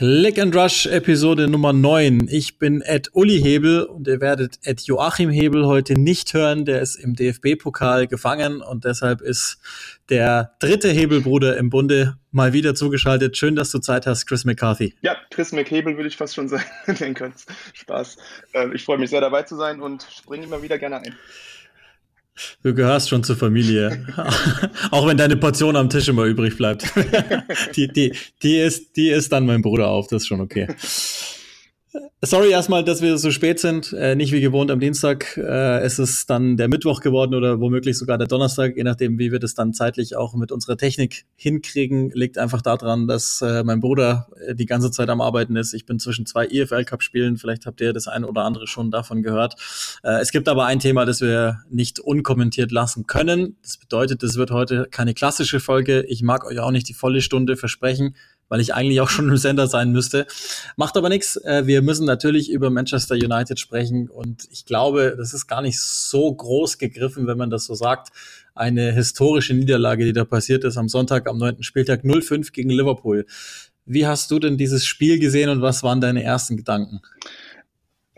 Click and Rush Episode Nummer 9. Ich bin Ed Uli Hebel und ihr werdet Ed Joachim Hebel heute nicht hören. Der ist im DFB-Pokal gefangen und deshalb ist der dritte Hebelbruder im Bunde mal wieder zugeschaltet. Schön, dass du Zeit hast, Chris McCarthy. Ja, Chris McHebel würde ich fast schon sagen. Den Spaß. Äh, ich freue mich sehr dabei zu sein und springe immer wieder gerne ein. Du gehörst schon zur Familie. Auch wenn deine Portion am Tisch immer übrig bleibt. die, die, die, ist, die ist dann mein Bruder auf, das ist schon okay. Sorry erstmal, dass wir so spät sind. Äh, nicht wie gewohnt am Dienstag. Äh, es ist dann der Mittwoch geworden oder womöglich sogar der Donnerstag, je nachdem, wie wir das dann zeitlich auch mit unserer Technik hinkriegen. Liegt einfach daran, dass äh, mein Bruder äh, die ganze Zeit am Arbeiten ist. Ich bin zwischen zwei EFL Cup Spielen. Vielleicht habt ihr das ein oder andere schon davon gehört. Äh, es gibt aber ein Thema, das wir nicht unkommentiert lassen können. Das bedeutet, es wird heute keine klassische Folge. Ich mag euch auch nicht die volle Stunde versprechen weil ich eigentlich auch schon im Sender sein müsste. Macht aber nichts. Äh, wir müssen natürlich über Manchester United sprechen und ich glaube, das ist gar nicht so groß gegriffen, wenn man das so sagt. Eine historische Niederlage, die da passiert ist am Sonntag, am neunten Spieltag 0-5 gegen Liverpool. Wie hast du denn dieses Spiel gesehen und was waren deine ersten Gedanken?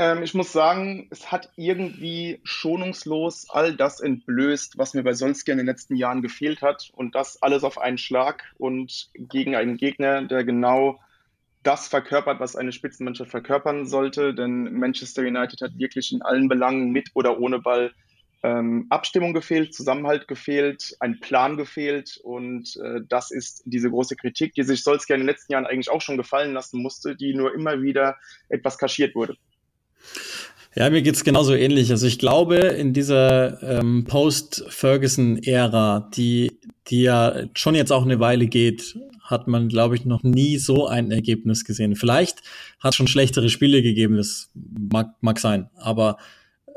Ähm, ich muss sagen, es hat irgendwie schonungslos all das entblößt, was mir bei Solskjaer in den letzten Jahren gefehlt hat. Und das alles auf einen Schlag und gegen einen Gegner, der genau das verkörpert, was eine Spitzenmannschaft verkörpern sollte. Denn Manchester United hat wirklich in allen Belangen mit oder ohne Ball ähm, Abstimmung gefehlt, Zusammenhalt gefehlt, ein Plan gefehlt. Und äh, das ist diese große Kritik, die sich Solskjaer in den letzten Jahren eigentlich auch schon gefallen lassen musste, die nur immer wieder etwas kaschiert wurde. Ja, mir geht's genauso ähnlich. Also ich glaube, in dieser ähm, Post-Ferguson-Ära, die, die ja schon jetzt auch eine Weile geht, hat man, glaube ich, noch nie so ein Ergebnis gesehen. Vielleicht hat es schon schlechtere Spiele gegeben, das mag, mag sein, aber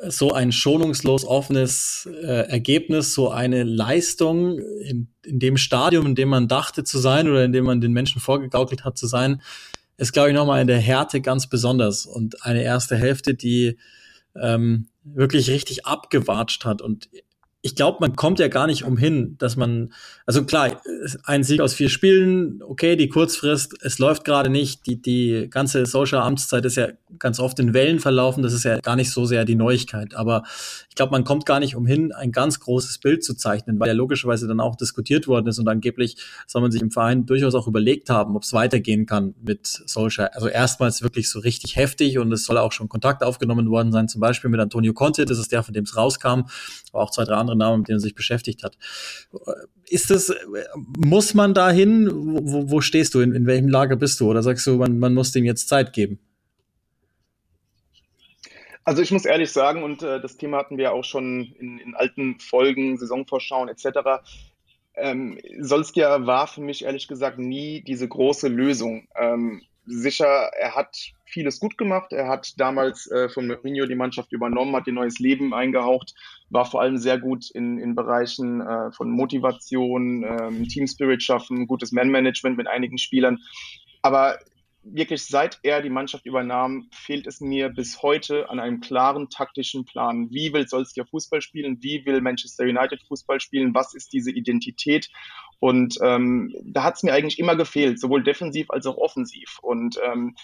so ein schonungslos offenes äh, Ergebnis, so eine Leistung in, in dem Stadium, in dem man dachte zu sein oder in dem man den Menschen vorgegaukelt hat zu sein, ist, glaube ich, nochmal in der Härte ganz besonders und eine erste Hälfte, die ähm, wirklich richtig abgewatscht hat. Und ich glaube, man kommt ja gar nicht umhin, dass man, also klar, ein Sieg aus vier Spielen, okay, die Kurzfrist, es läuft gerade nicht, die, die ganze Social Amtszeit ist ja ganz oft in Wellen verlaufen, das ist ja gar nicht so sehr die Neuigkeit, aber ich glaube, man kommt gar nicht umhin, ein ganz großes Bild zu zeichnen, weil ja logischerweise dann auch diskutiert worden ist und angeblich soll man sich im Verein durchaus auch überlegt haben, ob es weitergehen kann mit Social. Also erstmals wirklich so richtig heftig und es soll auch schon Kontakt aufgenommen worden sein, zum Beispiel mit Antonio Conte, das ist der, von dem es rauskam, aber auch zwei, drei andere Namen, mit denen er sich beschäftigt hat. Ist das, muss man da hin? Wo, wo stehst du? In, in welchem Lager bist du? Oder sagst du, man, man muss dem jetzt Zeit geben? Also ich muss ehrlich sagen, und äh, das Thema hatten wir auch schon in, in alten Folgen, Saisonvorschauen etc., ähm, Solskjaer war für mich ehrlich gesagt nie diese große Lösung. Ähm, sicher, er hat vieles gut gemacht. Er hat damals äh, von Mourinho die Mannschaft übernommen, hat ihr neues Leben eingehaucht, war vor allem sehr gut in, in Bereichen äh, von Motivation, ähm, Team Spirit schaffen, gutes Man-Management mit einigen Spielern. Aber wirklich seit er die Mannschaft übernahm, fehlt es mir bis heute an einem klaren taktischen Plan. Wie will Solskjaer Fußball spielen? Wie will Manchester United Fußball spielen? Was ist diese Identität? Und ähm, da hat es mir eigentlich immer gefehlt, sowohl defensiv als auch offensiv. Und ähm,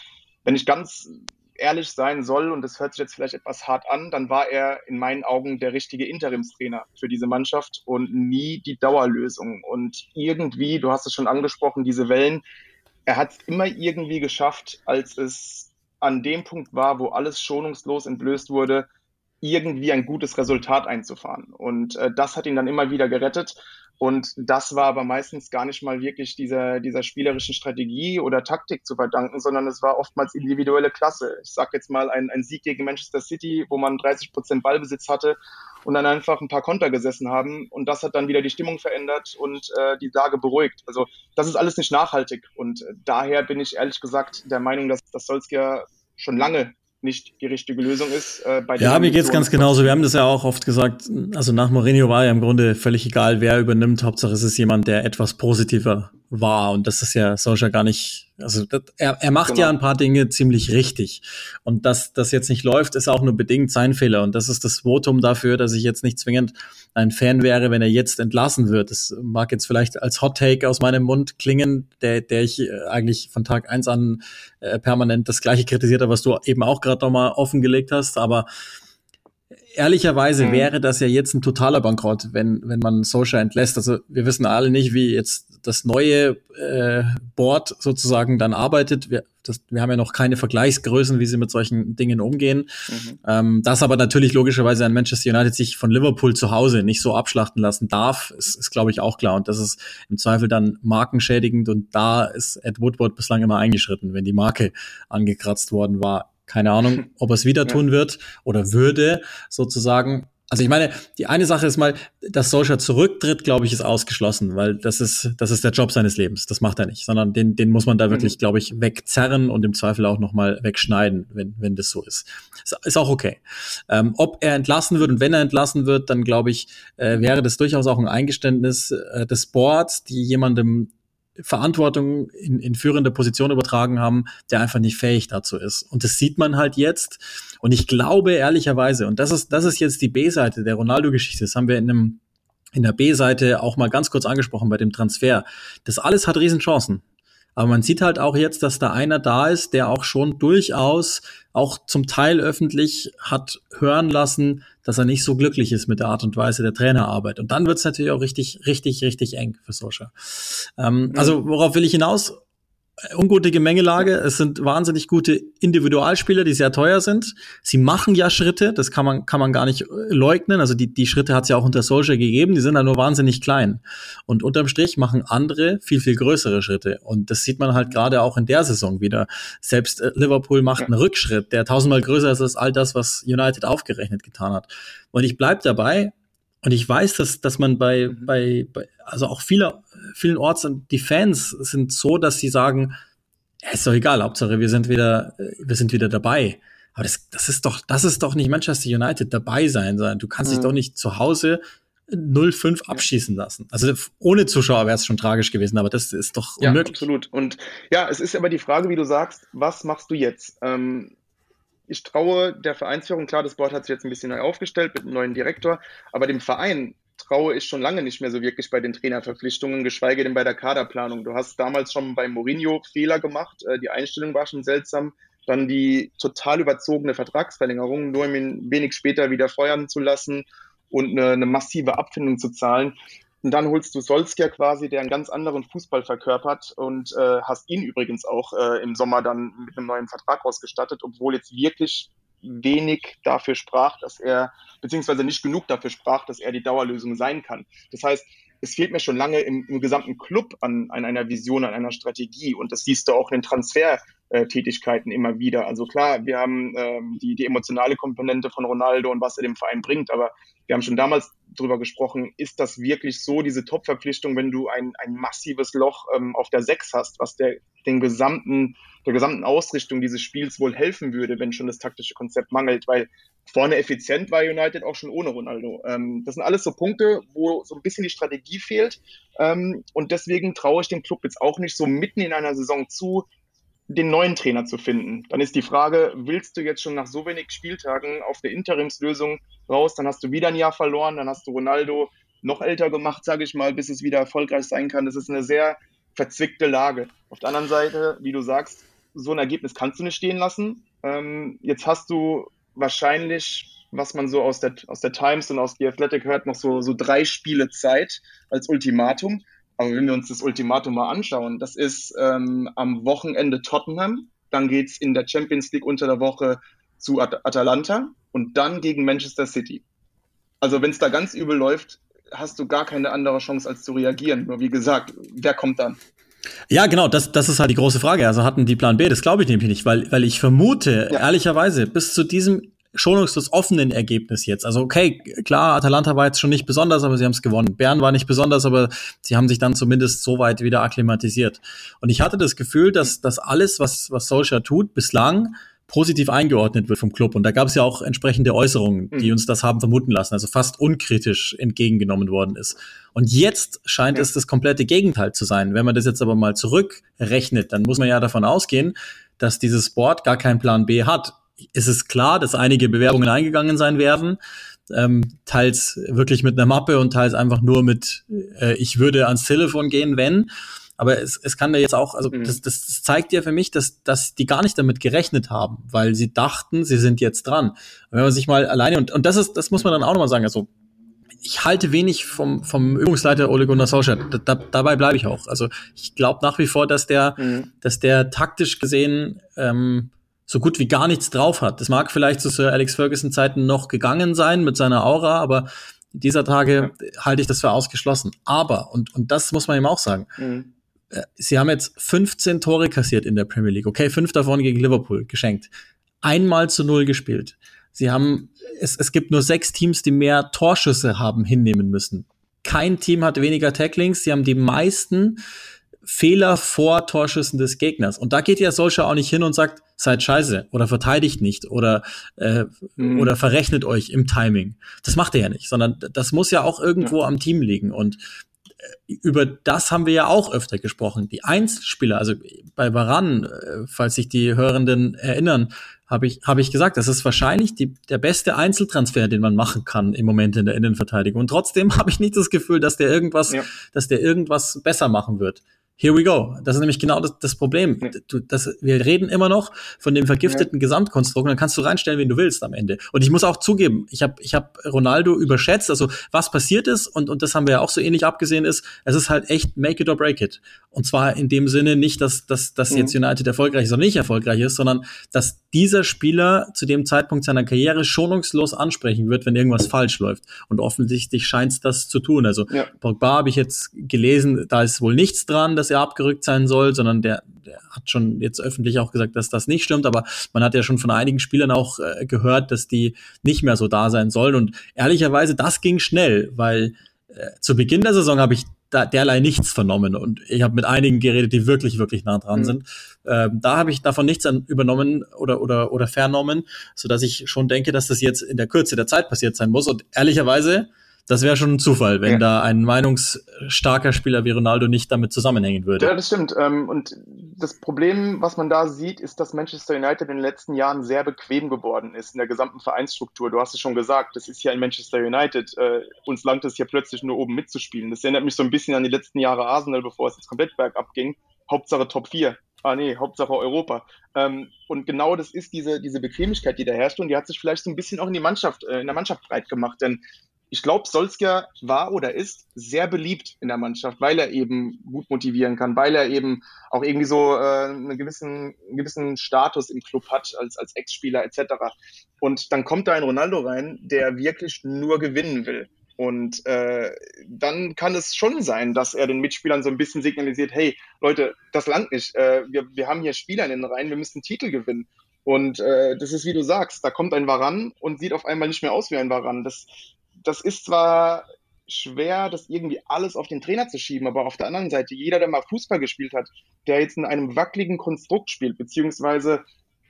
wenn ich ganz ehrlich sein soll, und das hört sich jetzt vielleicht etwas hart an, dann war er in meinen Augen der richtige Interimstrainer für diese Mannschaft und nie die Dauerlösung. Und irgendwie, du hast es schon angesprochen, diese Wellen, er hat es immer irgendwie geschafft, als es an dem Punkt war, wo alles schonungslos entblößt wurde, irgendwie ein gutes Resultat einzufahren. Und äh, das hat ihn dann immer wieder gerettet. Und das war aber meistens gar nicht mal wirklich dieser, dieser spielerischen Strategie oder Taktik zu verdanken, sondern es war oftmals individuelle Klasse. Ich sage jetzt mal ein, ein Sieg gegen Manchester City, wo man 30 Prozent Ballbesitz hatte und dann einfach ein paar Konter gesessen haben. Und das hat dann wieder die Stimmung verändert und äh, die Lage beruhigt. Also das ist alles nicht nachhaltig. Und äh, daher bin ich ehrlich gesagt der Meinung, dass, dass Solskjaer schon lange nicht die richtige Lösung ist. Äh, bei ja, mir geht's ganz genauso. Wir haben das ja auch oft gesagt. Also nach Mourinho war ja im Grunde völlig egal, wer übernimmt. Hauptsache es ist jemand, der etwas positiver war. Und das ist ja Solskjaer gar nicht, also das, er, er macht genau. ja ein paar Dinge ziemlich richtig. Und dass das jetzt nicht läuft, ist auch nur bedingt sein Fehler. Und das ist das Votum dafür, dass ich jetzt nicht zwingend ein Fan wäre, wenn er jetzt entlassen wird. Das mag jetzt vielleicht als Hot Take aus meinem Mund klingen, der, der ich äh, eigentlich von Tag eins an äh, permanent das gleiche kritisiert habe, was du eben auch gerade nochmal offengelegt hast. Aber ehrlicherweise mhm. wäre das ja jetzt ein totaler Bankrott, wenn, wenn man Social entlässt. Also wir wissen alle nicht, wie jetzt das neue äh, Board sozusagen dann arbeitet. Wir, das, wir haben ja noch keine Vergleichsgrößen, wie sie mit solchen Dingen umgehen. Mhm. Ähm, dass aber natürlich logischerweise ein Manchester United sich von Liverpool zu Hause nicht so abschlachten lassen darf, ist, ist glaube ich, auch klar. Und das ist im Zweifel dann markenschädigend. Und da ist Ed Woodward bislang immer eingeschritten, wenn die Marke angekratzt worden war keine Ahnung, ob er es wieder tun wird oder würde, sozusagen. Also ich meine, die eine Sache ist mal, dass Solskjaer zurücktritt, glaube ich, ist ausgeschlossen, weil das ist, das ist der Job seines Lebens. Das macht er nicht, sondern den, den muss man da mhm. wirklich, glaube ich, wegzerren und im Zweifel auch nochmal wegschneiden, wenn, wenn das so ist. Ist, ist auch okay. Ähm, ob er entlassen wird und wenn er entlassen wird, dann glaube ich, äh, wäre das durchaus auch ein Eingeständnis äh, des Boards, die jemandem Verantwortung in, in führende Position übertragen haben, der einfach nicht fähig dazu ist. Und das sieht man halt jetzt. Und ich glaube ehrlicherweise, und das ist, das ist jetzt die B-Seite der Ronaldo-Geschichte, das haben wir in einem in der B-Seite auch mal ganz kurz angesprochen bei dem Transfer. Das alles hat Riesenchancen. Aber man sieht halt auch jetzt, dass da einer da ist, der auch schon durchaus, auch zum Teil öffentlich hat hören lassen, dass er nicht so glücklich ist mit der Art und Weise der Trainerarbeit. Und dann wird es natürlich auch richtig, richtig, richtig eng für Solskjaer. Ähm, Also worauf will ich hinaus? Ungute Gemengelage. Es sind wahnsinnig gute Individualspieler, die sehr teuer sind. Sie machen ja Schritte, das kann man, kann man gar nicht äh, leugnen. Also die, die Schritte hat es ja auch unter Solskjaer gegeben, die sind da nur wahnsinnig klein. Und unterm Strich machen andere viel, viel größere Schritte. Und das sieht man halt gerade auch in der Saison wieder. Selbst äh, Liverpool macht einen Rückschritt, der tausendmal größer ist als all das, was United aufgerechnet getan hat. Und ich bleib dabei, und ich weiß, dass, dass man bei, mhm. bei, bei, also auch viele, vielen Orts die Fans sind so, dass sie sagen, ja, ist doch egal, Hauptsache wir sind wieder, wir sind wieder dabei. Aber das, das ist doch, das ist doch nicht Manchester United dabei sein, sondern du kannst mhm. dich doch nicht zu Hause 0-5 abschießen lassen. Also ohne Zuschauer wäre es schon tragisch gewesen, aber das ist doch unmöglich. Ja, absolut. Und ja, es ist aber die Frage, wie du sagst, was machst du jetzt? Ähm, ich traue der Vereinsführung, klar, das Board hat sich jetzt ein bisschen neu aufgestellt mit einem neuen Direktor, aber dem Verein traue ich schon lange nicht mehr so wirklich bei den Trainerverpflichtungen, geschweige denn bei der Kaderplanung. Du hast damals schon bei Mourinho Fehler gemacht, äh, die Einstellung war schon seltsam, dann die total überzogene Vertragsverlängerung, nur um ihn wenig später wieder feuern zu lassen und eine, eine massive Abfindung zu zahlen. Und dann holst du Solskjaer quasi, der einen ganz anderen Fußball verkörpert und äh, hast ihn übrigens auch äh, im Sommer dann mit einem neuen Vertrag ausgestattet, obwohl jetzt wirklich wenig dafür sprach, dass er, beziehungsweise nicht genug dafür sprach, dass er die Dauerlösung sein kann. Das heißt, es fehlt mir schon lange im, im gesamten Club an, an einer Vision, an einer Strategie. Und das siehst du auch in den Transfertätigkeiten immer wieder. Also klar, wir haben ähm, die, die emotionale Komponente von Ronaldo und was er dem Verein bringt, aber wir haben schon damals drüber gesprochen, ist das wirklich so, diese Top-Verpflichtung, wenn du ein, ein massives Loch ähm, auf der Sechs hast, was der, den gesamten, der gesamten Ausrichtung dieses Spiels wohl helfen würde, wenn schon das taktische Konzept mangelt, weil vorne effizient war United auch schon ohne Ronaldo. Ähm, das sind alles so Punkte, wo so ein bisschen die Strategie fehlt ähm, und deswegen traue ich dem Club jetzt auch nicht so mitten in einer Saison zu, den neuen Trainer zu finden. Dann ist die Frage, willst du jetzt schon nach so wenig Spieltagen auf eine Interimslösung raus, dann hast du wieder ein Jahr verloren, dann hast du Ronaldo noch älter gemacht, sage ich mal, bis es wieder erfolgreich sein kann. Das ist eine sehr verzwickte Lage. Auf der anderen Seite, wie du sagst, so ein Ergebnis kannst du nicht stehen lassen. Ähm, jetzt hast du wahrscheinlich, was man so aus der, aus der Times und aus The Athletic hört, noch so, so drei Spiele Zeit als Ultimatum. Aber wenn wir uns das Ultimatum mal anschauen, das ist ähm, am Wochenende Tottenham, dann geht's in der Champions League unter der Woche zu At Atalanta und dann gegen Manchester City. Also wenn es da ganz übel läuft, hast du gar keine andere Chance, als zu reagieren. Nur wie gesagt, wer kommt dann? Ja, genau, das, das ist halt die große Frage. Also hatten die Plan B, das glaube ich nämlich nicht, weil, weil ich vermute, ja. ehrlicherweise, bis zu diesem schonungslos offenen Ergebnis jetzt. Also okay, klar, Atalanta war jetzt schon nicht besonders, aber sie haben es gewonnen. Bern war nicht besonders, aber sie haben sich dann zumindest so weit wieder akklimatisiert. Und ich hatte das Gefühl, dass dass alles, was was Solskjaer tut, bislang positiv eingeordnet wird vom Club. Und da gab es ja auch entsprechende Äußerungen, die mhm. uns das haben vermuten lassen, also fast unkritisch entgegengenommen worden ist. Und jetzt scheint ja. es das komplette Gegenteil zu sein. Wenn man das jetzt aber mal zurückrechnet, dann muss man ja davon ausgehen, dass dieses Board gar keinen Plan B hat. Es ist klar, dass einige Bewerbungen eingegangen sein werden, ähm, teils wirklich mit einer Mappe und teils einfach nur mit, äh, ich würde ans Telefon gehen, wenn. Aber es, es kann ja jetzt auch, also mhm. das, das zeigt ja für mich, dass, dass die gar nicht damit gerechnet haben, weil sie dachten, sie sind jetzt dran. Und wenn man sich mal alleine, und, und das ist, das muss man dann auch nochmal sagen, also ich halte wenig vom, vom Übungsleiter Ole Gunnar Solskjaer. Da, da, dabei bleibe ich auch. Also ich glaube nach wie vor, dass der, mhm. dass der taktisch gesehen ähm, so gut wie gar nichts drauf hat. Das mag vielleicht zu Sir Alex Ferguson Zeiten noch gegangen sein mit seiner Aura, aber dieser Tage ja. halte ich das für ausgeschlossen. Aber, und, und das muss man ihm auch sagen, mhm. Äh, sie haben jetzt 15 Tore kassiert in der Premier League. Okay, fünf davon gegen Liverpool geschenkt. Einmal zu null gespielt. Sie haben, es, es gibt nur sechs Teams, die mehr Torschüsse haben hinnehmen müssen. Kein Team hat weniger Tacklings. Sie haben die meisten Fehler vor Torschüssen des Gegners. Und da geht ja solcher auch nicht hin und sagt, seid scheiße oder verteidigt nicht oder, äh, mhm. oder verrechnet euch im Timing. Das macht er ja nicht, sondern das muss ja auch irgendwo ja. am Team liegen. Und über das haben wir ja auch öfter gesprochen. Die Einzelspieler, also bei Varan, äh, falls sich die Hörenden erinnern, habe ich, habe ich gesagt, das ist wahrscheinlich die, der beste Einzeltransfer, den man machen kann im Moment in der Innenverteidigung. Und trotzdem habe ich nicht das Gefühl, dass der irgendwas, ja. dass der irgendwas besser machen wird. Here we go. Das ist nämlich genau das, das Problem. Du, das, wir reden immer noch von dem vergifteten ja. Gesamtkonstrukt. Dann kannst du reinstellen, wen du willst am Ende. Und ich muss auch zugeben, ich habe ich hab Ronaldo überschätzt. Also was passiert ist und und das haben wir ja auch so ähnlich abgesehen ist, es ist halt echt make it or break it. Und zwar in dem Sinne nicht, dass dass, dass mhm. jetzt United erfolgreich ist oder nicht erfolgreich ist, sondern dass dieser Spieler zu dem Zeitpunkt seiner Karriere schonungslos ansprechen wird, wenn irgendwas falsch läuft. Und offensichtlich scheint es das zu tun. Also ja. Pogba habe ich jetzt gelesen, da ist wohl nichts dran, dass er abgerückt sein soll, sondern der, der hat schon jetzt öffentlich auch gesagt, dass das nicht stimmt. Aber man hat ja schon von einigen Spielern auch äh, gehört, dass die nicht mehr so da sein sollen. Und ehrlicherweise, das ging schnell, weil äh, zu Beginn der Saison habe ich da derlei nichts vernommen und ich habe mit einigen geredet, die wirklich, wirklich nah dran mhm. sind. Ähm, da habe ich davon nichts an, übernommen oder, oder, oder vernommen, so dass ich schon denke, dass das jetzt in der Kürze der Zeit passiert sein muss. Und ehrlicherweise das wäre schon ein Zufall, wenn ja. da ein meinungsstarker Spieler wie Ronaldo nicht damit zusammenhängen würde. Ja, das stimmt. Ähm, und das Problem, was man da sieht, ist, dass Manchester United in den letzten Jahren sehr bequem geworden ist in der gesamten Vereinsstruktur. Du hast es schon gesagt, das ist ja in Manchester United. Äh, uns langt es ja plötzlich nur oben mitzuspielen. Das erinnert mich so ein bisschen an die letzten Jahre Arsenal, bevor es jetzt komplett bergab ging. Hauptsache Top 4. Ah nee, Hauptsache Europa. Ähm, und genau das ist diese, diese Bequemlichkeit, die da herrscht und die hat sich vielleicht so ein bisschen auch in die Mannschaft, äh, in der Mannschaft breit gemacht. Denn ich glaube, Solskjaer war oder ist sehr beliebt in der Mannschaft, weil er eben gut motivieren kann, weil er eben auch irgendwie so äh, einen, gewissen, einen gewissen Status im Club hat als, als Ex-Spieler etc. Und dann kommt da ein Ronaldo rein, der wirklich nur gewinnen will. Und äh, dann kann es schon sein, dass er den Mitspielern so ein bisschen signalisiert, hey Leute, das langt nicht. Äh, wir, wir haben hier Spieler in den Reihen, wir müssen Titel gewinnen. Und äh, das ist, wie du sagst, da kommt ein Varan und sieht auf einmal nicht mehr aus wie ein Varan. Das, das ist zwar schwer, das irgendwie alles auf den Trainer zu schieben, aber auf der anderen Seite, jeder, der mal Fußball gespielt hat, der jetzt in einem wackeligen Konstrukt spielt, beziehungsweise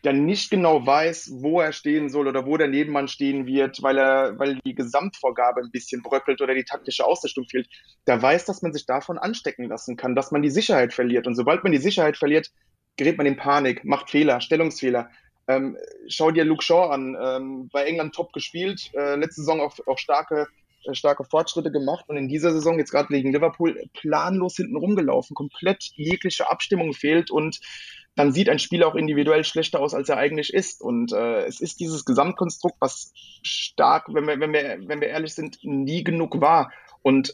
der nicht genau weiß, wo er stehen soll oder wo der Nebenmann stehen wird, weil er, weil die Gesamtvorgabe ein bisschen bröckelt oder die taktische Ausrichtung fehlt, der weiß, dass man sich davon anstecken lassen kann, dass man die Sicherheit verliert. Und sobald man die Sicherheit verliert, gerät man in Panik, macht Fehler, Stellungsfehler. Ähm, schau dir Luke Shaw an, ähm, bei England top gespielt, äh, letzte Saison auch, auch starke, äh, starke Fortschritte gemacht. Und in dieser Saison jetzt gerade gegen Liverpool planlos hinten rumgelaufen, komplett jegliche Abstimmung fehlt. Und dann sieht ein Spieler auch individuell schlechter aus, als er eigentlich ist. Und äh, es ist dieses Gesamtkonstrukt, was stark, wenn wir, wenn wir, wenn wir ehrlich sind, nie genug war. Und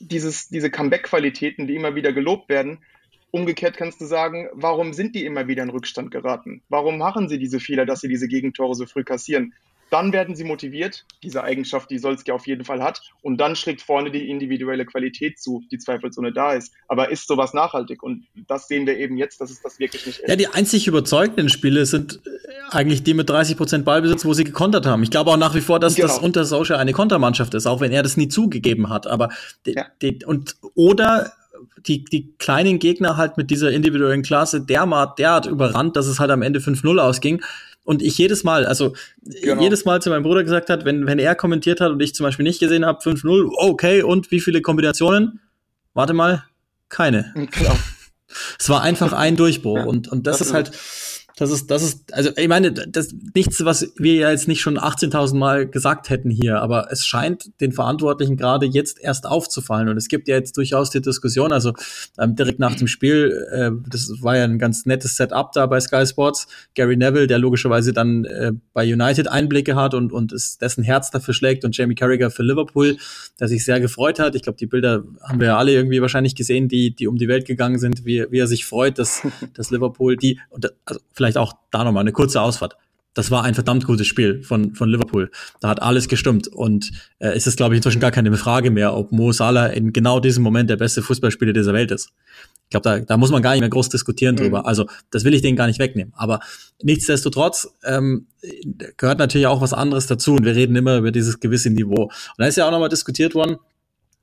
dieses, diese Comeback-Qualitäten, die immer wieder gelobt werden, Umgekehrt kannst du sagen, warum sind die immer wieder in Rückstand geraten? Warum machen sie diese Fehler, dass sie diese Gegentore so früh kassieren? Dann werden sie motiviert, diese Eigenschaft, die Solskjaer auf jeden Fall hat, und dann schlägt vorne die individuelle Qualität zu, die zweifelsohne da ist. Aber ist sowas nachhaltig? Und das sehen wir eben jetzt, dass es das wirklich nicht ist. Ja, die einzig überzeugenden Spiele sind äh, eigentlich die mit 30 Prozent Ballbesitz, wo sie gekontert haben. Ich glaube auch nach wie vor, dass genau. das unter Solskjaer eine Kontermannschaft ist, auch wenn er das nie zugegeben hat. Aber ja. und oder die, die kleinen Gegner halt mit dieser individuellen Klasse derart, derart überrannt, dass es halt am Ende 5-0 ausging. Und ich jedes Mal, also genau. jedes Mal zu meinem Bruder gesagt hat, wenn, wenn er kommentiert hat und ich zum Beispiel nicht gesehen habe, 5-0, okay, und wie viele Kombinationen? Warte mal, keine. Genau. Es war einfach ein Durchbruch. Ja, und, und das, das ist halt, das ist, das ist, also ich meine, das nichts, was wir ja jetzt nicht schon 18.000 Mal gesagt hätten hier, aber es scheint den Verantwortlichen gerade jetzt erst aufzufallen und es gibt ja jetzt durchaus die Diskussion, also ähm, direkt nach dem Spiel, äh, das war ja ein ganz nettes Setup da bei Sky Sports, Gary Neville, der logischerweise dann äh, bei United Einblicke hat und und ist dessen Herz dafür schlägt und Jamie Carragher für Liverpool, der sich sehr gefreut hat. Ich glaube, die Bilder haben wir ja alle irgendwie wahrscheinlich gesehen, die die um die Welt gegangen sind, wie, wie er sich freut, dass dass Liverpool die und also vielleicht vielleicht auch da nochmal eine kurze Ausfahrt. Das war ein verdammt gutes Spiel von, von Liverpool. Da hat alles gestimmt. Und äh, ist es, glaube ich, inzwischen gar keine Frage mehr, ob Mo Salah in genau diesem Moment der beste Fußballspieler dieser Welt ist. Ich glaube, da, da muss man gar nicht mehr groß diskutieren mhm. drüber. Also, das will ich denen gar nicht wegnehmen. Aber nichtsdestotrotz ähm, gehört natürlich auch was anderes dazu. Und wir reden immer über dieses gewisse Niveau. Und da ist ja auch nochmal diskutiert worden,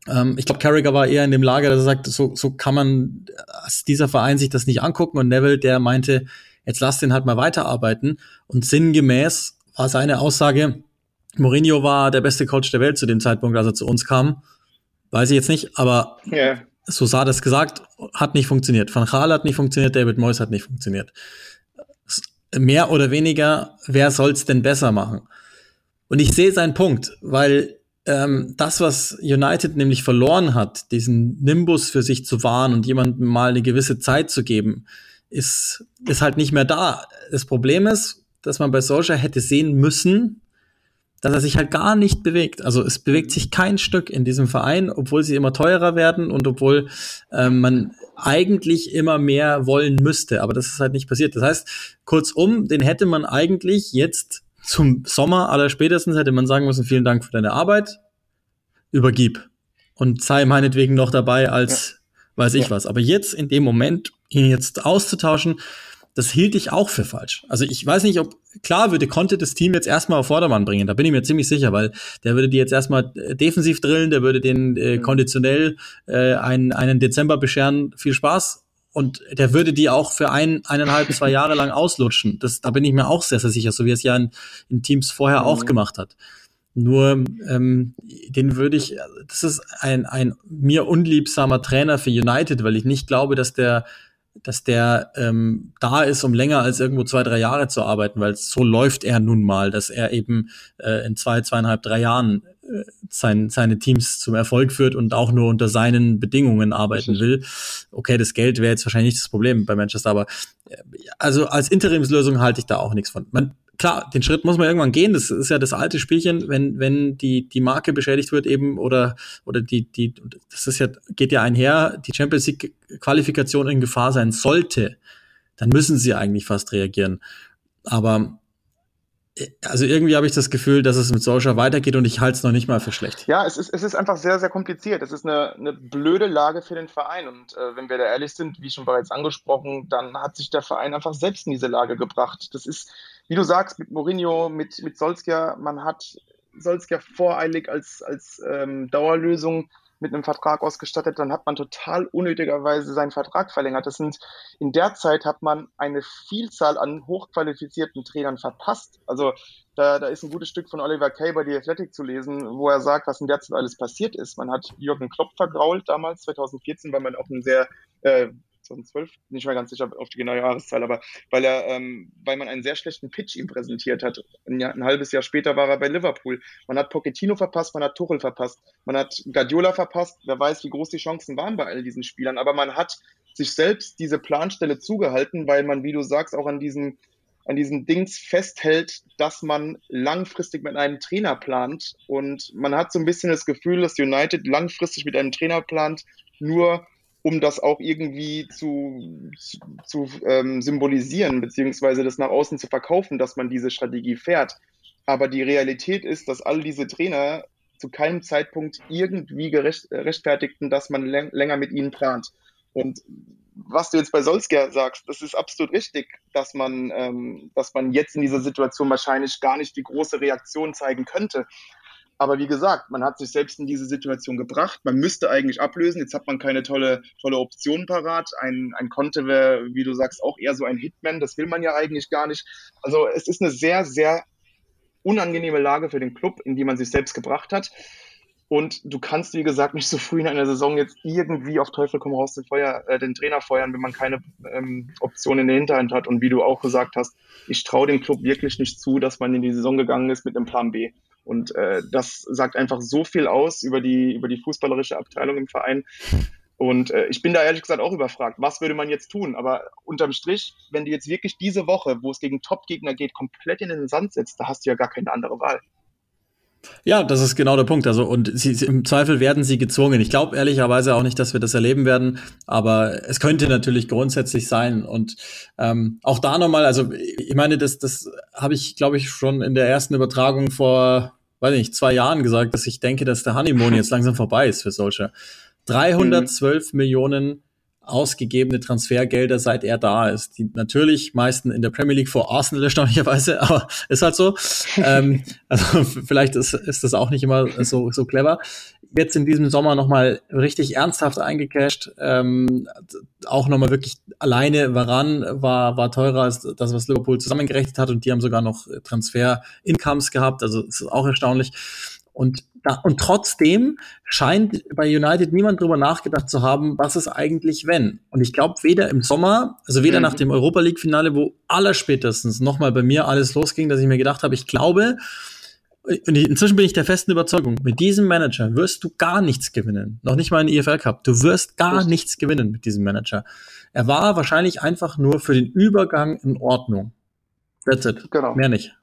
ähm, ich glaube, Carragher war eher in dem Lager, dass er sagt, so, so kann man als dieser Verein sich das nicht angucken. Und Neville, der meinte, jetzt lass den halt mal weiterarbeiten. Und sinngemäß war seine Aussage, Mourinho war der beste Coach der Welt zu dem Zeitpunkt, als er zu uns kam. Weiß ich jetzt nicht, aber yeah. so sah das gesagt, hat nicht funktioniert. Van Gaal hat nicht funktioniert, David Moyes hat nicht funktioniert. Mehr oder weniger, wer soll's denn besser machen? Und ich sehe seinen Punkt, weil ähm, das, was United nämlich verloren hat, diesen Nimbus für sich zu wahren und jemandem mal eine gewisse Zeit zu geben, ist, ist halt nicht mehr da. Das Problem ist, dass man bei Solskjaer hätte sehen müssen, dass er sich halt gar nicht bewegt. Also es bewegt sich kein Stück in diesem Verein, obwohl sie immer teurer werden und obwohl ähm, man eigentlich immer mehr wollen müsste. Aber das ist halt nicht passiert. Das heißt, kurzum, den hätte man eigentlich jetzt zum Sommer aller spätestens hätte man sagen müssen, vielen Dank für deine Arbeit, übergib. Und sei meinetwegen noch dabei als weiß ich ja. was. Aber jetzt in dem Moment, ihn jetzt auszutauschen, das hielt ich auch für falsch. Also ich weiß nicht, ob klar würde konnte das Team jetzt erstmal auf Vordermann bringen. Da bin ich mir ziemlich sicher, weil der würde die jetzt erstmal äh, defensiv drillen, der würde den äh, mhm. konditionell äh, einen, einen Dezember bescheren. Viel Spaß. Und der würde die auch für ein, eineinhalb, zwei Jahre lang auslutschen. Das, da bin ich mir auch sehr, sehr sicher, so wie es ja in, in Teams vorher mhm. auch gemacht hat. Nur ähm, den würde ich, das ist ein, ein mir unliebsamer Trainer für United, weil ich nicht glaube, dass der, dass der ähm, da ist, um länger als irgendwo zwei, drei Jahre zu arbeiten, weil so läuft er nun mal, dass er eben äh, in zwei, zweieinhalb, drei Jahren äh, sein, seine Teams zum Erfolg führt und auch nur unter seinen Bedingungen arbeiten will. Okay, das Geld wäre jetzt wahrscheinlich nicht das Problem bei Manchester, aber äh, also als Interimslösung halte ich da auch nichts von. Man, klar, den Schritt muss man irgendwann gehen. Das ist ja das alte Spielchen, wenn, wenn die, die Marke beschädigt wird eben oder, oder die, die, das ist ja, geht ja einher, die Champions League Qualifikation in Gefahr sein sollte, dann müssen sie eigentlich fast reagieren. Aber also irgendwie habe ich das Gefühl, dass es mit Solskjaer weitergeht und ich halte es noch nicht mal für schlecht. Ja, es ist, es ist einfach sehr, sehr kompliziert. Es ist eine, eine blöde Lage für den Verein. Und äh, wenn wir da ehrlich sind, wie schon bereits angesprochen, dann hat sich der Verein einfach selbst in diese Lage gebracht. Das ist, wie du sagst, mit Mourinho, mit, mit Solskjaer, man hat Solskjaer voreilig als, als ähm, Dauerlösung mit einem Vertrag ausgestattet, dann hat man total unnötigerweise seinen Vertrag verlängert. Das sind, in der Zeit hat man eine Vielzahl an hochqualifizierten Trainern verpasst. Also da, da ist ein gutes Stück von Oliver Kay bei The Athletic zu lesen, wo er sagt, was in der Zeit alles passiert ist. Man hat Jürgen Klopp vergrault damals, 2014, weil man auch ein sehr äh, 2012, nicht mehr ganz sicher auf die genaue Jahreszahl, aber weil er, ähm, weil man einen sehr schlechten Pitch ihm präsentiert hat. Ein, ein, halbes Jahr später war er bei Liverpool. Man hat Pochettino verpasst, man hat Tuchel verpasst, man hat Guardiola verpasst. Wer weiß, wie groß die Chancen waren bei all diesen Spielern, aber man hat sich selbst diese Planstelle zugehalten, weil man, wie du sagst, auch an diesem an diesen Dings festhält, dass man langfristig mit einem Trainer plant. Und man hat so ein bisschen das Gefühl, dass United langfristig mit einem Trainer plant, nur um das auch irgendwie zu, zu, zu ähm, symbolisieren, beziehungsweise das nach außen zu verkaufen, dass man diese Strategie fährt. Aber die Realität ist, dass all diese Trainer zu keinem Zeitpunkt irgendwie gerechtfertigten, dass man länger mit ihnen plant. Und was du jetzt bei Solskjaer sagst, das ist absolut richtig, dass man, ähm, dass man jetzt in dieser Situation wahrscheinlich gar nicht die große Reaktion zeigen könnte. Aber wie gesagt, man hat sich selbst in diese Situation gebracht. Man müsste eigentlich ablösen. Jetzt hat man keine tolle, tolle Option parat. Ein, ein Conte wäre, wie du sagst, auch eher so ein Hitman. Das will man ja eigentlich gar nicht. Also es ist eine sehr, sehr unangenehme Lage für den Club, in die man sich selbst gebracht hat. Und du kannst, wie gesagt, nicht so früh in einer Saison jetzt irgendwie auf Teufel komm raus den, Feuer, äh, den Trainer feuern, wenn man keine ähm, Option in der Hinterhand hat. Und wie du auch gesagt hast, ich traue dem Club wirklich nicht zu, dass man in die Saison gegangen ist mit einem Plan B. Und äh, das sagt einfach so viel aus über die, über die fußballerische Abteilung im Verein. Und äh, ich bin da ehrlich gesagt auch überfragt, was würde man jetzt tun? Aber unterm Strich, wenn du jetzt wirklich diese Woche, wo es gegen Top-Gegner geht, komplett in den Sand setzt, da hast du ja gar keine andere Wahl. Ja, das ist genau der Punkt. Also und sie, sie, im Zweifel werden sie gezwungen. Ich glaube ehrlicherweise auch nicht, dass wir das erleben werden, aber es könnte natürlich grundsätzlich sein. Und ähm, auch da nochmal, also ich meine, das, das habe ich, glaube ich, schon in der ersten Übertragung vor, weiß nicht, zwei Jahren gesagt, dass ich denke, dass der Honeymoon jetzt langsam vorbei ist für solche. 312 mhm. Millionen ausgegebene Transfergelder, seit er da ist. Die natürlich meisten in der Premier League vor Arsenal erstaunlicherweise, aber ist halt so. ähm, also vielleicht ist, ist das auch nicht immer so, so clever. Jetzt in diesem Sommer nochmal richtig ernsthaft eingecashed. Ähm, auch nochmal wirklich alleine Varan war, war teurer als das, was Liverpool zusammengerechnet hat und die haben sogar noch Transfer-Incomes gehabt. Also ist auch erstaunlich. Und, da, und trotzdem scheint bei United niemand drüber nachgedacht zu haben, was ist eigentlich wenn. Und ich glaube, weder im Sommer, also weder mhm. nach dem Europa League-Finale, wo allerspätestens nochmal bei mir alles losging, dass ich mir gedacht habe, ich glaube, und inzwischen bin ich der festen Überzeugung, mit diesem Manager wirst du gar nichts gewinnen. Noch nicht mal in EFL Cup. Du wirst gar Richtig. nichts gewinnen mit diesem Manager. Er war wahrscheinlich einfach nur für den Übergang in Ordnung. That's it. Genau. Mehr nicht.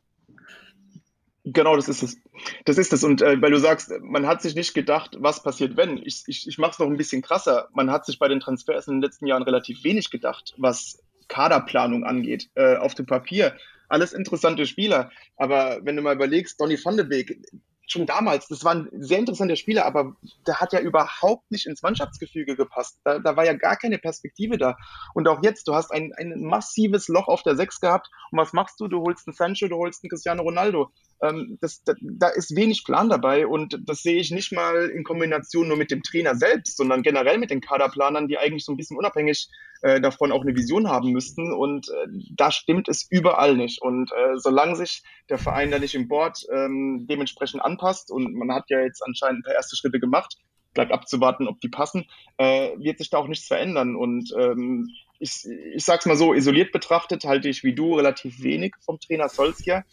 Genau, das ist es. Das ist es. Und äh, weil du sagst, man hat sich nicht gedacht, was passiert, wenn. Ich, ich, ich mache es noch ein bisschen krasser. Man hat sich bei den Transfers in den letzten Jahren relativ wenig gedacht, was Kaderplanung angeht. Äh, auf dem Papier alles interessante Spieler. Aber wenn du mal überlegst, Donny van de Beek, schon damals, das war ein sehr interessanter Spieler, aber der hat ja überhaupt nicht ins Mannschaftsgefüge gepasst. Da, da war ja gar keine Perspektive da. Und auch jetzt, du hast ein, ein massives Loch auf der Sechs gehabt. Und was machst du? Du holst einen Sancho, du holst einen Cristiano Ronaldo. Ähm, das, da, da ist wenig Plan dabei und das sehe ich nicht mal in Kombination nur mit dem Trainer selbst, sondern generell mit den Kaderplanern, die eigentlich so ein bisschen unabhängig äh, davon auch eine Vision haben müssten. Und äh, da stimmt es überall nicht. Und äh, solange sich der Verein da nicht im Board ähm, dementsprechend anpasst und man hat ja jetzt anscheinend ein paar erste Schritte gemacht, bleibt abzuwarten, ob die passen, äh, wird sich da auch nichts verändern. Und ähm, ich, ich sag's mal so, isoliert betrachtet halte ich wie du relativ wenig vom Trainer Solskjaer.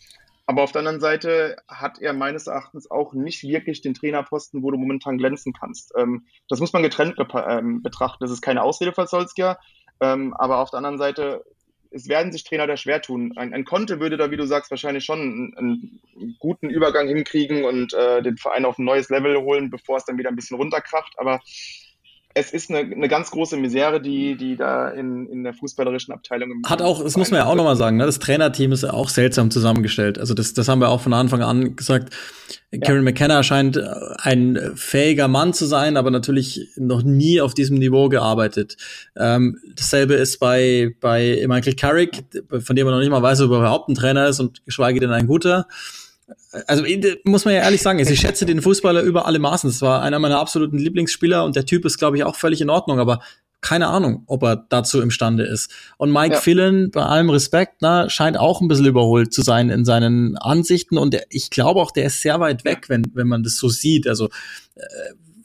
Aber auf der anderen Seite hat er meines Erachtens auch nicht wirklich den Trainerposten, wo du momentan glänzen kannst. Ähm, das muss man getrennt ähm, betrachten. Das ist keine Ausrede für Solskjaer. Ähm, aber auf der anderen Seite es werden sich Trainer da schwer tun. Ein, ein Conte würde da, wie du sagst, wahrscheinlich schon einen, einen guten Übergang hinkriegen und äh, den Verein auf ein neues Level holen, bevor es dann wieder ein bisschen runterkracht. Aber es ist eine, eine ganz große Misere, die, die da in, in der fußballerischen Abteilung. Hat auch, das muss man ja auch nochmal sagen, ne? das Trainerteam ist auch seltsam zusammengestellt. Also das, das haben wir auch von Anfang an gesagt. Ja. Karen McKenna scheint ein fähiger Mann zu sein, aber natürlich noch nie auf diesem Niveau gearbeitet. Ähm, dasselbe ist bei, bei Michael Carrick, von dem man noch nicht mal weiß, ob er überhaupt ein Trainer ist und geschweige denn ein guter also muss man ja ehrlich sagen, ich schätze den Fußballer über alle Maßen. Das war einer meiner absoluten Lieblingsspieler und der Typ ist, glaube ich, auch völlig in Ordnung, aber keine Ahnung, ob er dazu imstande ist. Und Mike ja. Phelan, bei allem Respekt, na, scheint auch ein bisschen überholt zu sein in seinen Ansichten und der, ich glaube auch, der ist sehr weit weg, wenn, wenn man das so sieht. Also äh,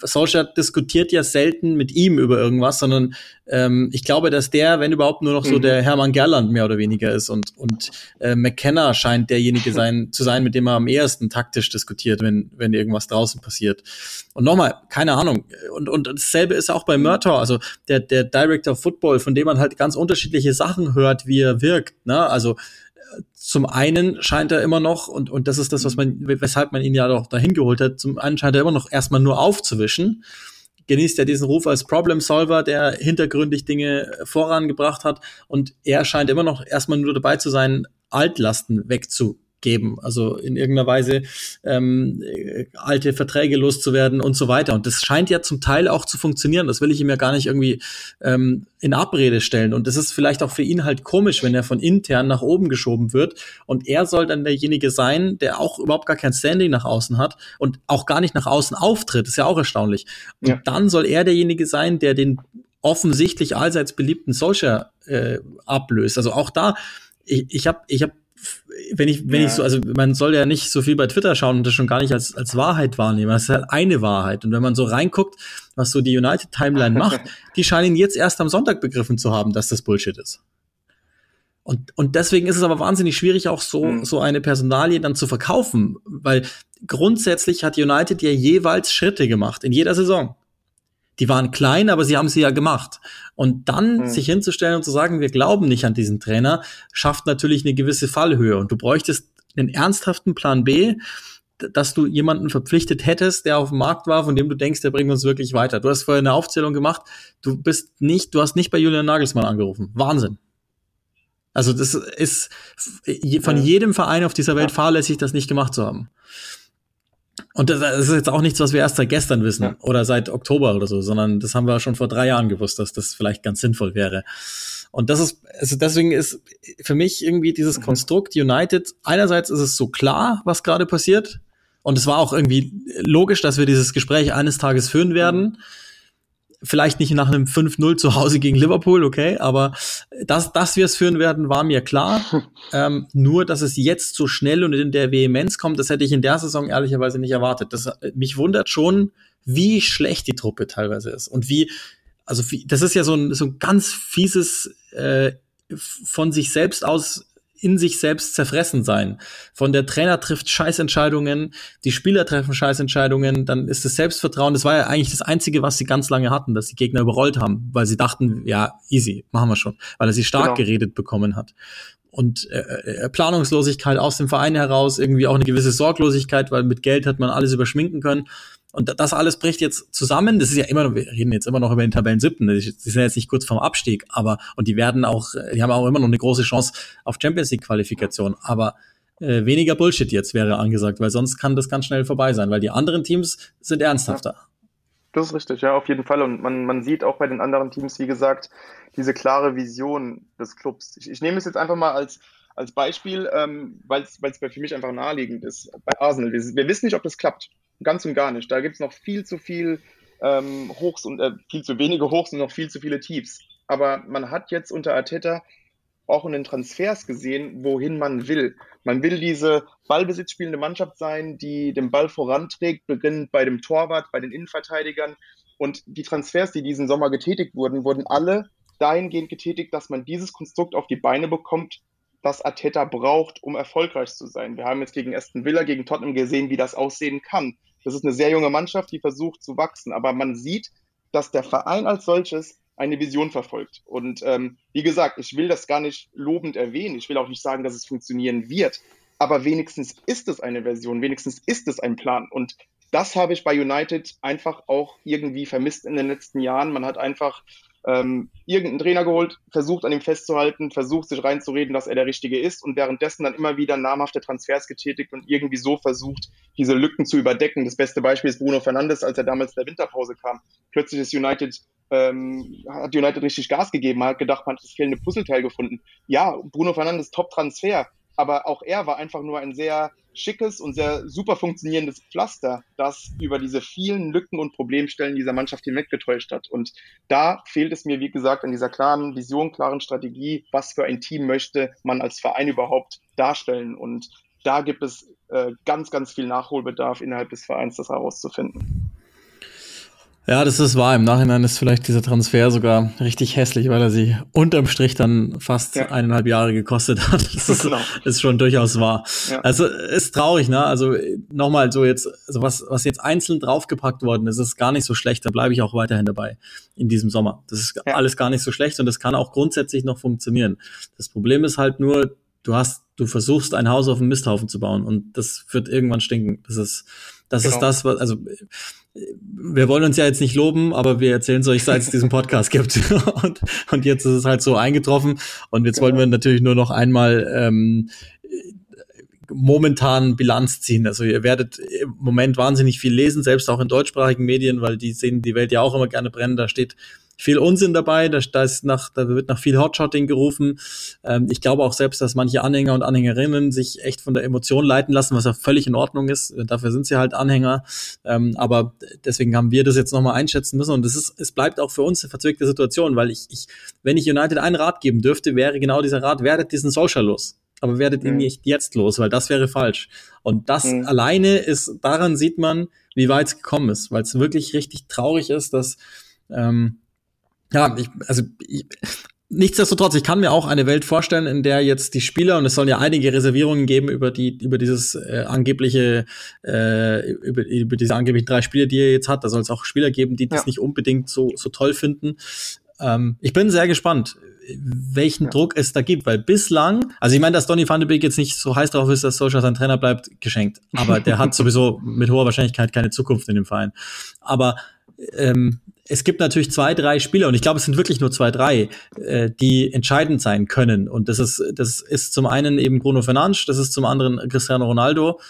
Solskjaer diskutiert ja selten mit ihm über irgendwas, sondern ähm, ich glaube, dass der, wenn überhaupt, nur noch so mhm. der Hermann Gerland mehr oder weniger ist und, und äh, McKenna scheint derjenige sein, zu sein, mit dem er am ehesten taktisch diskutiert, wenn, wenn irgendwas draußen passiert. Und nochmal, keine Ahnung. Und, und dasselbe ist auch bei Murtaugh, also der, der Director of Football, von dem man halt ganz unterschiedliche Sachen hört, wie er wirkt. Ne? Also zum einen scheint er immer noch, und, und das ist das, was man, weshalb man ihn ja doch dahin geholt hat, zum einen scheint er immer noch erstmal nur aufzuwischen. Genießt er diesen Ruf als Problem Solver, der hintergründig Dinge vorangebracht hat. Und er scheint immer noch erstmal nur dabei zu sein, Altlasten wegzu geben, also in irgendeiner Weise ähm, alte Verträge loszuwerden und so weiter. Und das scheint ja zum Teil auch zu funktionieren. Das will ich ihm ja gar nicht irgendwie ähm, in Abrede stellen. Und das ist vielleicht auch für ihn halt komisch, wenn er von intern nach oben geschoben wird. Und er soll dann derjenige sein, der auch überhaupt gar kein Standing nach außen hat und auch gar nicht nach außen auftritt. Das ist ja auch erstaunlich. Und ja. dann soll er derjenige sein, der den offensichtlich allseits beliebten Solskjaer äh, ablöst. Also auch da, ich, ich habe ich hab wenn ich, wenn ja. ich so, also man soll ja nicht so viel bei Twitter schauen und das schon gar nicht als, als Wahrheit wahrnehmen. Das ist halt eine Wahrheit. Und wenn man so reinguckt, was so die United Timeline macht, die scheinen jetzt erst am Sonntag begriffen zu haben, dass das Bullshit ist. Und, und deswegen ist es aber wahnsinnig schwierig, auch so, mhm. so eine Personalie dann zu verkaufen, weil grundsätzlich hat United ja jeweils Schritte gemacht in jeder Saison. Die waren klein, aber sie haben sie ja gemacht. Und dann mhm. sich hinzustellen und zu sagen, wir glauben nicht an diesen Trainer, schafft natürlich eine gewisse Fallhöhe. Und du bräuchtest einen ernsthaften Plan B, dass du jemanden verpflichtet hättest, der auf dem Markt war, von dem du denkst, der bringt uns wirklich weiter. Du hast vorher eine Aufzählung gemacht. Du bist nicht, du hast nicht bei Julian Nagelsmann angerufen. Wahnsinn. Also das ist von jedem Verein auf dieser Welt fahrlässig, das nicht gemacht zu haben. Und das, ist jetzt auch nichts, was wir erst seit gestern wissen ja. oder seit Oktober oder so, sondern das haben wir schon vor drei Jahren gewusst, dass das vielleicht ganz sinnvoll wäre. Und das ist, also deswegen ist für mich irgendwie dieses mhm. Konstrukt United, einerseits ist es so klar, was gerade passiert. Und es war auch irgendwie logisch, dass wir dieses Gespräch eines Tages führen werden. Mhm Vielleicht nicht nach einem 5-0 zu Hause gegen Liverpool, okay, aber dass, dass wir es führen werden, war mir klar. ähm, nur, dass es jetzt so schnell und in der Vehemenz kommt, das hätte ich in der Saison ehrlicherweise nicht erwartet. Das, mich wundert schon, wie schlecht die Truppe teilweise ist und wie, also wie, das ist ja so ein, so ein ganz fieses äh, von sich selbst aus in sich selbst zerfressen sein. Von der Trainer trifft Scheißentscheidungen, die Spieler treffen Scheißentscheidungen, dann ist das Selbstvertrauen, das war ja eigentlich das Einzige, was sie ganz lange hatten, dass die Gegner überrollt haben, weil sie dachten, ja, easy, machen wir schon, weil er sie stark genau. geredet bekommen hat. Und äh, äh, Planungslosigkeit aus dem Verein heraus, irgendwie auch eine gewisse Sorglosigkeit, weil mit Geld hat man alles überschminken können. Und das alles bricht jetzt zusammen. Das ist ja immer noch, wir reden jetzt immer noch über den Tabellen siebten. Die sind jetzt nicht kurz vorm Abstieg, aber, und die werden auch, die haben auch immer noch eine große Chance auf Champions League Qualifikation. Aber äh, weniger Bullshit jetzt wäre angesagt, weil sonst kann das ganz schnell vorbei sein, weil die anderen Teams sind ernsthafter. Das ist richtig, ja, auf jeden Fall. Und man, man sieht auch bei den anderen Teams, wie gesagt, diese klare Vision des Clubs. Ich, ich nehme es jetzt einfach mal als, als Beispiel, ähm, weil es für mich einfach naheliegend ist. Bei Arsenal. Wir, wir wissen nicht, ob das klappt. Ganz und gar nicht. Da gibt es noch viel zu viel ähm, Hochs und äh, viel zu wenige Hochs und noch viel zu viele Tiefs. Aber man hat jetzt unter Arteta auch in den Transfers gesehen, wohin man will. Man will diese ballbesitzspielende Mannschaft sein, die den Ball voranträgt, beginnend bei dem Torwart, bei den Innenverteidigern. Und die Transfers, die diesen Sommer getätigt wurden, wurden alle dahingehend getätigt, dass man dieses Konstrukt auf die Beine bekommt, das Arteta braucht, um erfolgreich zu sein. Wir haben jetzt gegen Aston Villa, gegen Tottenham gesehen, wie das aussehen kann. Das ist eine sehr junge Mannschaft, die versucht zu wachsen. Aber man sieht, dass der Verein als solches eine Vision verfolgt. Und ähm, wie gesagt, ich will das gar nicht lobend erwähnen. Ich will auch nicht sagen, dass es funktionieren wird. Aber wenigstens ist es eine Version, wenigstens ist es ein Plan. Und das habe ich bei United einfach auch irgendwie vermisst in den letzten Jahren. Man hat einfach ähm, irgendeinen Trainer geholt, versucht an ihm festzuhalten, versucht sich reinzureden, dass er der Richtige ist und währenddessen dann immer wieder namhafte Transfers getätigt und irgendwie so versucht, diese Lücken zu überdecken. Das beste Beispiel ist Bruno Fernandes, als er damals in der Winterpause kam. Plötzlich ist United ähm, hat United richtig Gas gegeben, hat gedacht, man hat das fehlende Puzzleteil gefunden. Ja, Bruno Fernandes Top-Transfer, aber auch er war einfach nur ein sehr schickes und sehr super funktionierendes Pflaster, das über diese vielen Lücken und Problemstellen dieser Mannschaft hinweggetäuscht hat. Und da fehlt es mir, wie gesagt, an dieser klaren Vision, klaren Strategie, was für ein Team möchte man als Verein überhaupt darstellen. Und da gibt es äh, ganz, ganz viel Nachholbedarf innerhalb des Vereins, das herauszufinden. Ja, das ist wahr. Im Nachhinein ist vielleicht dieser Transfer sogar richtig hässlich, weil er sie unterm Strich dann fast ja. eineinhalb Jahre gekostet hat. Das ist, genau. ist schon durchaus wahr. Ja. Also ist traurig, ne? Also nochmal so jetzt, also was, was jetzt einzeln draufgepackt worden ist, ist gar nicht so schlecht. Da bleibe ich auch weiterhin dabei in diesem Sommer. Das ist ja. alles gar nicht so schlecht und das kann auch grundsätzlich noch funktionieren. Das Problem ist halt nur, du hast, du versuchst ein Haus auf dem Misthaufen zu bauen und das wird irgendwann stinken. Das ist, das genau. ist das, was, also wir wollen uns ja jetzt nicht loben, aber wir erzählen es euch, seit es diesen Podcast gibt. und, und jetzt ist es halt so eingetroffen. Und jetzt genau. wollen wir natürlich nur noch einmal ähm, momentan Bilanz ziehen. Also ihr werdet im Moment wahnsinnig viel lesen, selbst auch in deutschsprachigen Medien, weil die sehen die Welt ja auch immer gerne brennen. Da steht viel Unsinn dabei, da, da, ist nach, da wird nach viel Hotshotting gerufen. Ähm, ich glaube auch selbst, dass manche Anhänger und Anhängerinnen sich echt von der Emotion leiten lassen, was ja völlig in Ordnung ist. Dafür sind sie halt Anhänger. Ähm, aber deswegen haben wir das jetzt nochmal einschätzen müssen. Und es ist, es bleibt auch für uns eine verzwickte Situation, weil ich, ich, wenn ich United einen Rat geben dürfte, wäre genau dieser Rat, werdet diesen Social los aber werdet mhm. ihn nicht jetzt los, weil das wäre falsch. Und das mhm. alleine ist, daran sieht man, wie weit es gekommen ist, weil es wirklich richtig traurig ist, dass ähm, ja, ich, also ich, nichtsdestotrotz, ich kann mir auch eine Welt vorstellen, in der jetzt die Spieler und es sollen ja einige Reservierungen geben über die über dieses äh, angebliche äh, über, über diese angeblichen drei Spiele, die er jetzt hat. Da soll es auch Spieler geben, die ja. das nicht unbedingt so so toll finden. Ähm, ich bin sehr gespannt, welchen ja. Druck es da gibt, weil bislang, also ich meine, dass Donny van de Beek jetzt nicht so heiß drauf ist, dass Solskjaer sein Trainer bleibt, geschenkt. Aber der hat sowieso mit hoher Wahrscheinlichkeit keine Zukunft in dem Verein. Aber ähm, es gibt natürlich zwei, drei Spieler und ich glaube, es sind wirklich nur zwei, drei, äh, die entscheidend sein können. Und das ist, das ist zum einen eben Bruno Fernandes, das ist zum anderen Cristiano Ronaldo.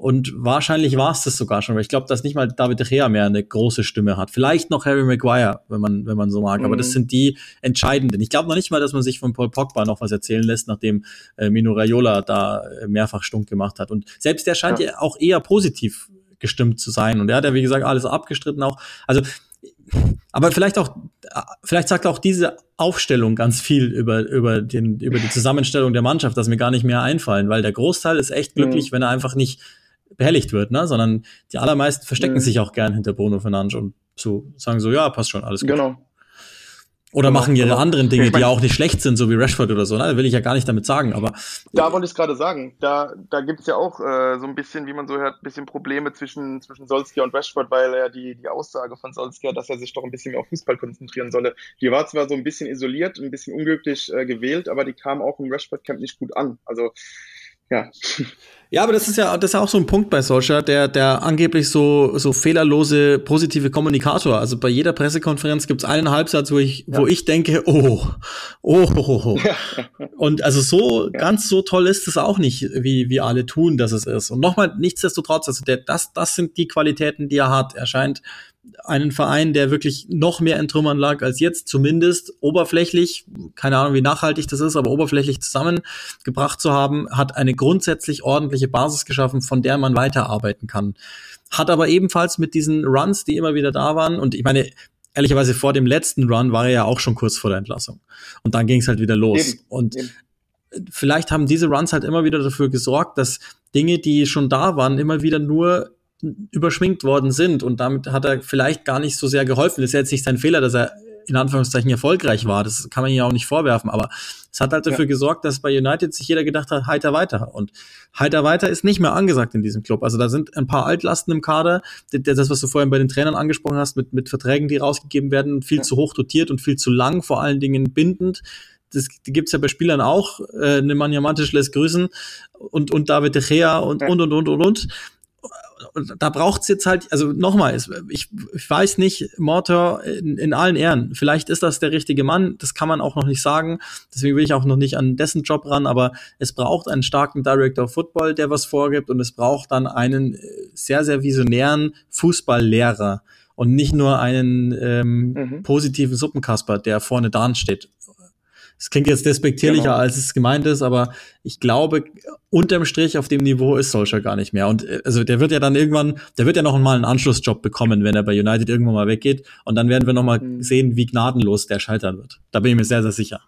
Und wahrscheinlich war es das sogar schon, weil ich glaube, dass nicht mal David De Gea mehr eine große Stimme hat. Vielleicht noch Harry Maguire, wenn man, wenn man so mag. Mhm. Aber das mhm. sind die entscheidenden. Ich glaube noch nicht mal, dass man sich von Paul Pogba noch was erzählen lässt, nachdem äh, Mino Raiola da äh, mehrfach stunk gemacht hat. Und selbst der scheint ja. ja auch eher positiv gestimmt zu sein. Und er hat ja, wie gesagt, alles abgestritten auch. Also aber vielleicht auch, vielleicht sagt auch diese Aufstellung ganz viel über, über, den, über die Zusammenstellung der Mannschaft, dass mir gar nicht mehr einfallen, weil der Großteil ist echt glücklich, mhm. wenn er einfach nicht behelligt wird, ne? sondern die allermeisten verstecken mhm. sich auch gern hinter Bruno Fernandes und so sagen so, ja, passt schon, alles gut. Genau. Oder genau, machen ihre genau. anderen Dinge, ich mein, die auch nicht schlecht sind, so wie Rashford oder so. Ne? Da will ich ja gar nicht damit sagen, aber. Da wollte ich gerade sagen. Da, da gibt es ja auch äh, so ein bisschen, wie man so hört, ein bisschen Probleme zwischen, zwischen Solskjaer und Rashford, weil ja die, die Aussage von Solskjaer, dass er sich doch ein bisschen mehr auf Fußball konzentrieren solle, die war zwar so ein bisschen isoliert, ein bisschen unglücklich äh, gewählt, aber die kam auch im Rashford-Camp nicht gut an. Also, ja. Ja, aber das ist ja, das ist ja auch so ein Punkt bei Solskjaer, der, der angeblich so, so fehlerlose, positive Kommunikator. Also bei jeder Pressekonferenz gibt's einen Halbsatz, wo ich, ja. wo ich denke, oh, oh, oh, oh. oh. Und also so, ja. ganz so toll ist es auch nicht, wie, wie alle tun, dass es ist. Und nochmal, nichtsdestotrotz, also der, das, das sind die Qualitäten, die er hat. Er scheint einen Verein, der wirklich noch mehr in Trümmern lag als jetzt, zumindest oberflächlich, keine Ahnung, wie nachhaltig das ist, aber oberflächlich zusammengebracht zu haben, hat eine grundsätzlich ordentliche Basis geschaffen, von der man weiterarbeiten kann. Hat aber ebenfalls mit diesen Runs, die immer wieder da waren, und ich meine, ehrlicherweise vor dem letzten Run war er ja auch schon kurz vor der Entlassung. Und dann ging es halt wieder los. Eben, und eben. vielleicht haben diese Runs halt immer wieder dafür gesorgt, dass Dinge, die schon da waren, immer wieder nur überschminkt worden sind und damit hat er vielleicht gar nicht so sehr geholfen. Das ist jetzt nicht sein Fehler, dass er in Anführungszeichen erfolgreich war. Das kann man ja auch nicht vorwerfen, aber es hat halt dafür ja. gesorgt, dass bei United sich jeder gedacht hat, heiter weiter. Und heiter weiter ist nicht mehr angesagt in diesem Club. Also da sind ein paar Altlasten im Kader. Das, was du vorhin bei den Trainern angesprochen hast, mit, mit Verträgen, die rausgegeben werden, viel ja. zu hoch dotiert und viel zu lang, vor allen Dingen bindend. Das gibt's ja bei Spielern auch. Äh, Nemanja Mantisch lässt grüßen und, und David De Gea und, ja. und, und, und, und, und da braucht's jetzt halt, also nochmal, ich, ich weiß nicht, Mortor in, in allen Ehren, vielleicht ist das der richtige Mann, das kann man auch noch nicht sagen, deswegen will ich auch noch nicht an dessen Job ran, aber es braucht einen starken Director of Football, der was vorgibt und es braucht dann einen äh, sehr, sehr visionären Fußballlehrer und nicht nur einen ähm, mhm. positiven Suppenkasper, der vorne dran steht es klingt jetzt despektierlicher, genau. als es gemeint ist, aber ich glaube, unterm Strich auf dem Niveau ist Solskjaer gar nicht mehr. Und äh, also der wird ja dann irgendwann, der wird ja noch mal einen Anschlussjob bekommen, wenn er bei United irgendwann mal weggeht. Und dann werden wir noch mal mhm. sehen, wie gnadenlos der scheitern wird. Da bin ich mir sehr, sehr sicher.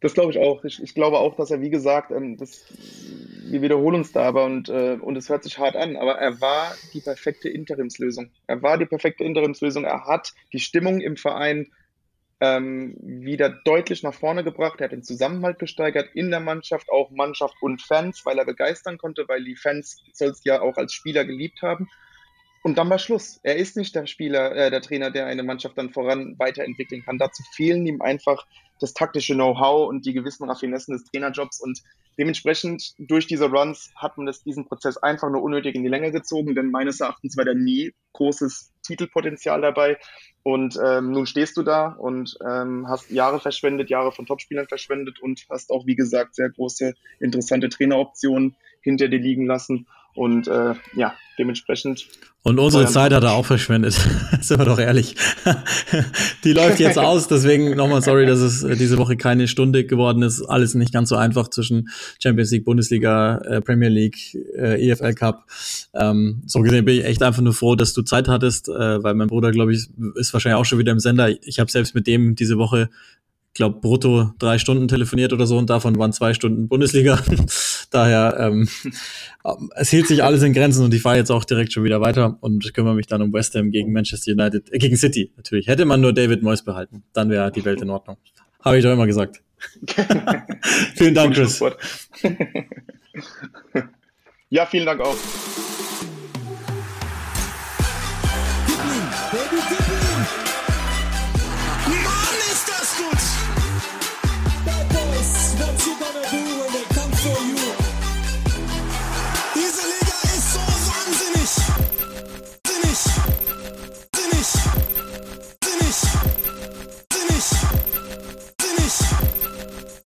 Das glaube ich auch. Ich, ich, glaube auch, dass er, wie gesagt, ähm, das, wir wiederholen uns da aber und, äh, und es hört sich hart an, aber er war die perfekte Interimslösung. Er war die perfekte Interimslösung. Er hat die Stimmung im Verein ähm, wieder deutlich nach vorne gebracht. Er hat den Zusammenhalt gesteigert in der Mannschaft, auch Mannschaft und Fans, weil er begeistern konnte, weil die Fans Solskjaer auch als Spieler geliebt haben. Und dann war Schluss. Er ist nicht der Spieler, äh, der Trainer, der eine Mannschaft dann voran weiterentwickeln kann. Dazu fehlen ihm einfach das taktische Know-how und die gewissen Raffinessen des Trainerjobs. Und dementsprechend durch diese Runs hat man das, diesen Prozess einfach nur unnötig in die Länge gezogen, denn meines Erachtens war da nie großes Titelpotenzial dabei. Und ähm, nun stehst du da und ähm, hast Jahre verschwendet, Jahre von Topspielern verschwendet und hast auch, wie gesagt, sehr große, interessante Traineroptionen hinter dir liegen lassen. Und äh, ja, dementsprechend. Und unsere Zeit hat er auch verschwendet. Sind wir doch ehrlich. Die läuft jetzt aus, deswegen nochmal sorry, dass es äh, diese Woche keine Stunde geworden ist. Alles nicht ganz so einfach zwischen Champions League, Bundesliga, äh, Premier League, äh, EFL Cup. Ähm, so gesehen bin ich echt einfach nur froh, dass du Zeit hattest, äh, weil mein Bruder, glaube ich, ist wahrscheinlich auch schon wieder im Sender. Ich habe selbst mit dem diese Woche glaube, brutto drei Stunden telefoniert oder so und davon waren zwei Stunden Bundesliga. Daher, ähm, es hielt sich alles in Grenzen und ich fahre jetzt auch direkt schon wieder weiter und kümmere mich dann um West Ham gegen Manchester United, äh, gegen City natürlich. Hätte man nur David Moyes behalten, dann wäre die Welt in Ordnung. Habe ich doch immer gesagt. vielen Dank, Chris. ja, vielen Dank auch. Savannah,